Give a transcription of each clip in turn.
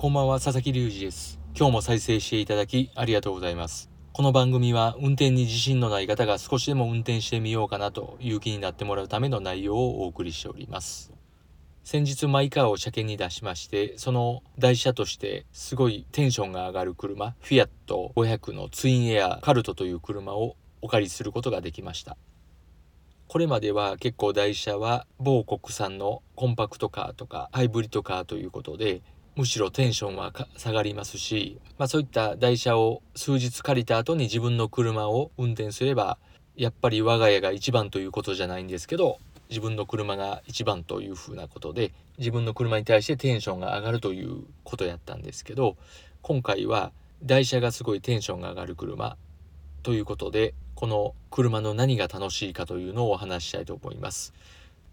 こんばんは、佐々木隆二です。今日も再生していただきありがとうございます。この番組は運転に自信のない方が少しでも運転してみようかなという気になってもらうための内容をお送りしております。先日マイカーを車検に出しまして、その台車としてすごいテンションが上がる車、フィアット500のツインエアカルトという車をお借りすることができました。これまでは結構台車は某国産のコンパクトカーとかハイブリッドカーということでむしろテンションは下がりますし、まあ、そういった台車を数日借りた後に自分の車を運転すればやっぱり我が家が一番ということじゃないんですけど自分の車が一番というふうなことで自分の車に対してテンションが上がるということやったんですけど今回は台車がすごいテンションが上がる車ということでこの車の何が楽しいかというのをお話ししたいと思います。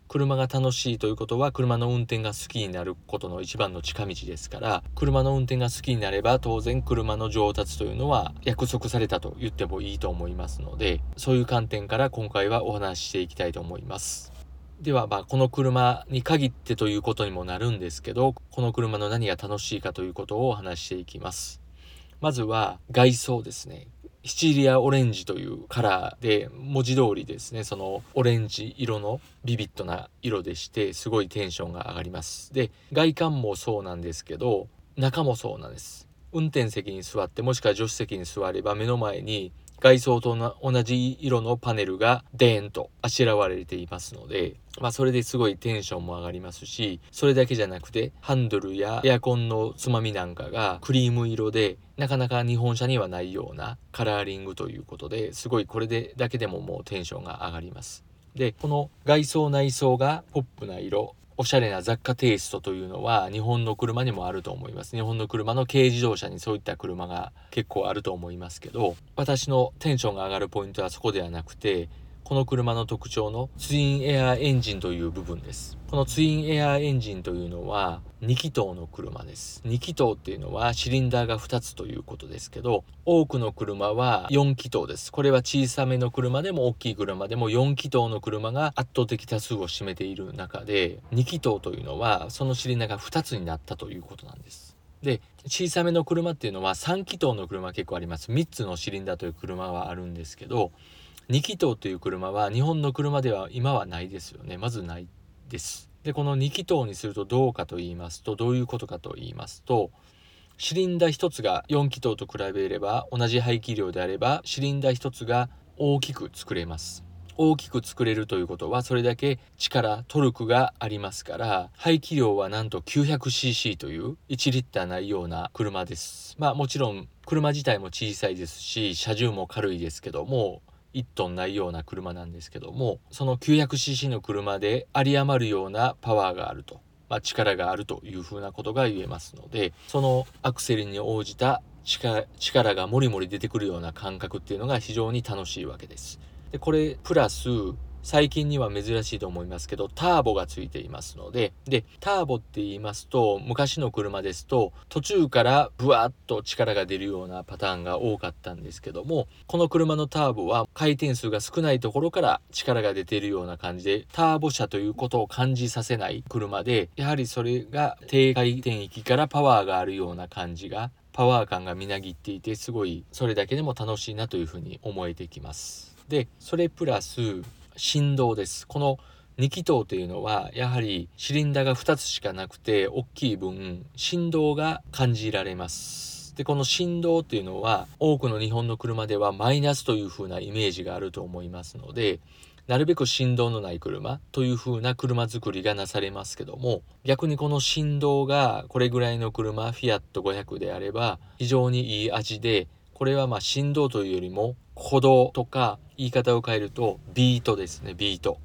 車が楽しいということは車の運転が好きになることの一番の近道ですから車の運転が好きになれば当然車の上達というのは約束されたと言ってもいいと思いますのでそういう観点から今回はお話ししていきたいと思います。ではまあこの車に限ってということにもなるんですけどこの車の何が楽しいかということをお話ししていきます。まずは外装ですね。シチリアオレンジというカラーで文字通りですねそのオレンジ色のビビッドな色でしてすごいテンションが上がります。で外観もそうなんですけど中もそうなんです。運転席に座ってもしくは助手席に座れば目の前に外装と同じ色のパネルがデーンとあしらわれていますので、まあ、それですごいテンションも上がりますしそれだけじゃなくてハンドルやエアコンのつまみなんかがクリーム色でなかなか日本車にはないようなカラーリングということですごいこれでだけでももうテンションが上がります。でこの外装内装がポップな色おしゃれな雑貨テイストというのは日本の車にもあると思います。日本の車の軽自動車にそういった車が結構あると思いますけど私のテンションが上がるポイントはそこではなくてこの車の特徴のツインエアエンジンという部分です。このツインエアエンジンというのは2気筒の車です。2気筒っていうのはシリンダーが2つということですけど多くの車は4気筒です。これは小さめの車でも大きい車でも4気筒の車が圧倒的多数を占めている中で2気筒というのはそのシリンダーが2つになったということなんです。で小さめの車っていうのは3気筒の車結構あります。3つのシリンダーという車はあるんですけど2気筒という車は日本の車では今はないですよね。まずないです。でこの2気筒にするとどうかと言いますとどういうことかと言いますとシリンダー1つが4気筒と比べれば同じ排気量であればシリンダー1つが大きく作れます。大きく作れるということはそれだけ力トルクがありますから排気量はなんと 900cc という1リッターないような車です。まあもちろん車自体も小さいですし車重も軽いですけども1トンないような車なんですけどもその 900cc の車で有り余るようなパワーがあると、まあ、力があるというふうなことが言えますのでそのアクセルに応じた力がもりもり出てくるような感覚っていうのが非常に楽しいわけです。でこれプラス最近には珍しいと思いますけどターボがついていますのででターボって言いますと昔の車ですと途中からブワッと力が出るようなパターンが多かったんですけどもこの車のターボは回転数が少ないところから力が出ているような感じでターボ車ということを感じさせない車でやはりそれが低回転域からパワーがあるような感じがパワー感がみなぎっていてすごいそれだけでも楽しいなというふうに思えてきます。でそれプラス振動です。この2気筒というのはやはりシリンダーが2つしかなくて大きい分振動が感じられます。でこの振動っていうのは多くの日本の車ではマイナスという風なイメージがあると思いますのでなるべく振動のない車という風な車作りがなされますけども逆にこの振動がこれぐらいの車フィアット500であれば非常にいい味でこれはま振動というよりも鼓動とか言い方を変えるとビートですねビート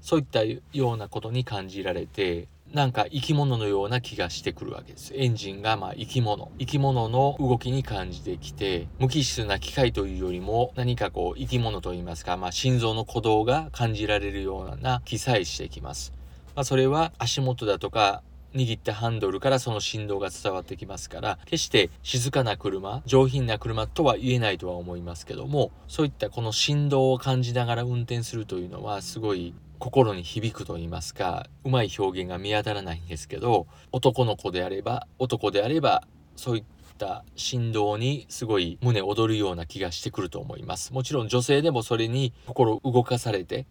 そういったようなことに感じられてなんか生き物のような気がしてくるわけです。エンジンがまあ生き物。生き物の動きに感じてきて、無機質な機械というよりも何かこう生き物といいますか、まあ心臓の鼓動が感じられるような気さえしてきます。まあそれは足元だとか握ったハンドルからその振動が伝わってきますから決して静かな車上品な車とは言えないとは思いますけどもそういったこの振動を感じながら運転するというのはすごい心に響くと言いますかうまい表現が見当たらないんですけど男の子であれば男であればそういった振動にすごい胸躍るような気がしてくると思います。もちろん女性でもそれに心動かされて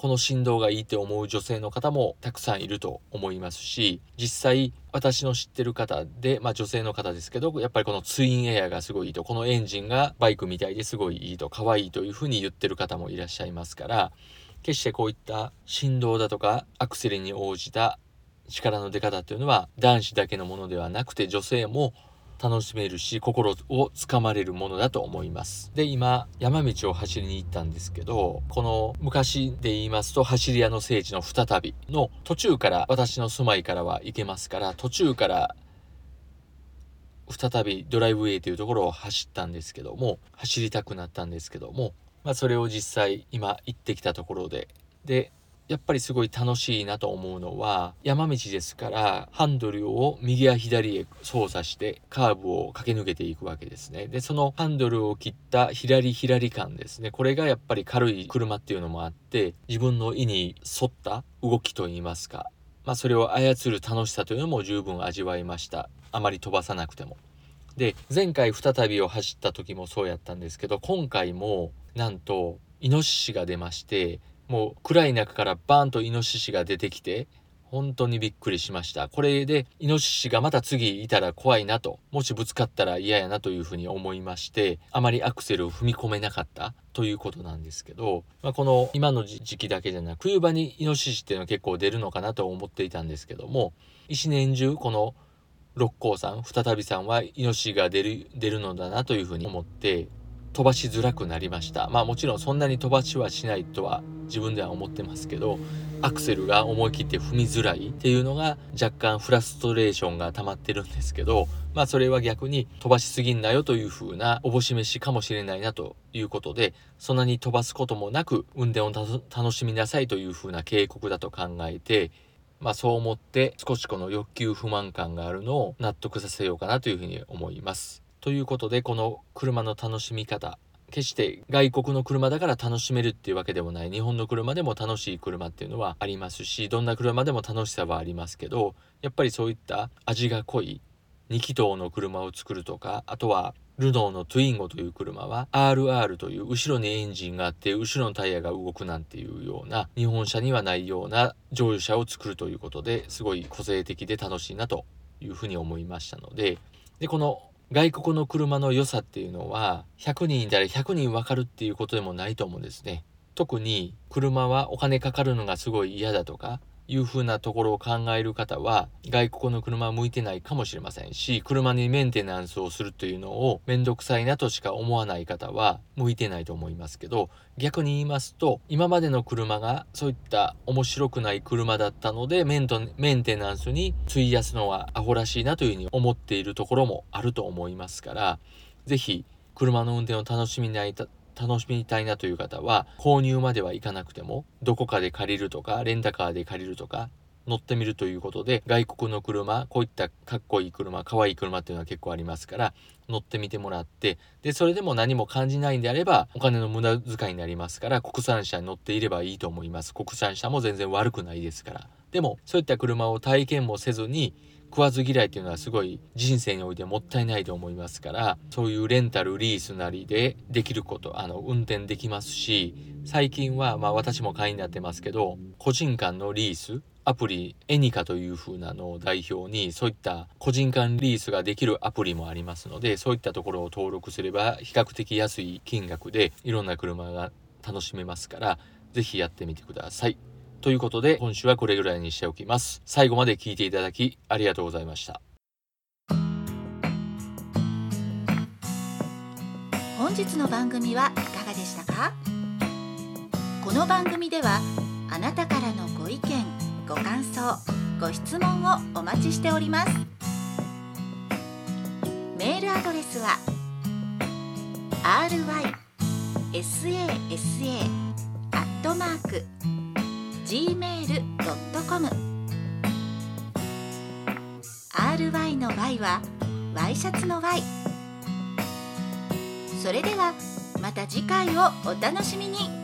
この振動がいいって思う女性の方もたくさんいると思いますし実際私の知ってる方で、まあ、女性の方ですけどやっぱりこのツインエアがすごいいいとこのエンジンがバイクみたいですごいいいと可愛いというふうに言ってる方もいらっしゃいますから決してこういった振動だとかアクセルに応じた力の出方というのは男子だけのものではなくて女性も楽しめるし心をつかまれるものだと思います。で今山道を走りに行ったんですけどこの昔で言いますと走り屋の聖地の再びの途中から私の住まいからは行けますから途中から再びドライブウェイというところを走ったんですけども走りたくなったんですけどもまあ、それを実際今行ってきたところででやっぱりすごい楽しいなと思うのは山道ですからハンドルを右や左へ操作してカーブを駆け抜けていくわけですね。でそのハンドルを切った左左感ですね。これがやっぱり軽い車っていうのもあって自分の意に沿った動きといいますかまあそれを操る楽しさというのも十分味わいました。あまり飛ばさなくても。で前回再びを走った時もそうやったんですけど今回もなんとイノシシが出ましてもう暗い中からバーンとイノシシが出てきて本当にびっくりしました。これでイノシシがまた次いたら怖いなともしぶつかったら嫌やなというふうに思いましてあまりアクセルを踏み込めなかったということなんですけど、まあ、この今の時期だけじゃなく冬場にイノシシっていうのは結構出るのかなと思っていたんですけども一年中この六甲山再びさんはイノシシが出る出るのだなというふうに思って飛ばしづらくなりましたまあもちろんそんなに飛ばしはしないとは自分では思ってますけどアクセルが思い切って踏みづらいっていうのが若干フラストレーションが溜まってるんですけどまあそれは逆に飛ばしすぎんなよという風なおぼし飯かもしれないなということでそんなに飛ばすこともなく運転を楽しみなさいという風な警告だと考えてまあそう思って少しこの欲求不満感があるのを納得させようかなというふうに思います。ということでこの車の楽しみ方。決して外国の車だから楽しめるっていうわけでもない。日本の車でも楽しい車っていうのはありますしどんな車でも楽しさはありますけどやっぱりそういった味が濃い2気筒の車を作るとかあとはルノーのトゥインゴという車は RR という後ろにエンジンがあって後ろのタイヤが動くなんていうような日本車にはないような乗用車を作るということですごい個性的で楽しいなというふうに思いましたので。でこの外国の車の良さっていうのは100人いたら100人分かるっていうことでもないと思うんですね。特に車はお金かかるのがすごい嫌だとかいうふうなところを考える方は外国の車は向いてないかもしれませんし車にメンテナンスをするというのをめんどくさいなとしか思わない方は向いてないと思いますけど逆に言いますと今までの車がそういった面白くない車だったのでメンメンテナンスに費やすのはアホらしいなというふうに思っているところもあると思いますから是非車の運転を楽しみない楽しみたいなという方は購入まではいかなくてもどこかで借りるとかレンタカーで借りるとか乗ってみるということで外国の車こういったかっこいい車かわいい車っていうのは結構ありますから乗ってみてもらってでそれでも何も感じないんであればお金の無駄遣いになりますから国産車に乗っていればいいと思います。国産車も全然悪くないですから。でもそういった車を体験もせずに食わず嫌いっていうのはすごい人生においてもったいないと思いますからそういうレンタルリースなりでできることあの運転できますし最近はまあ私も会員になってますけど個人間のリースアプリエニカという風なのを代表にそういった個人間リースができるアプリもありますのでそういったところを登録すれば比較的安い金額でいろんな車が楽しめますから是非やってみてください。ということで今週はこれぐらいにしておきます。最後まで聞いていただきありがとうございました。本日の番組はいかがでしたか？この番組ではあなたからのご意見ご感想ご質問をお待ちしておりますメールアドレスは gmail.com ry の y はワイシャツの y それではまた次回をお楽しみに。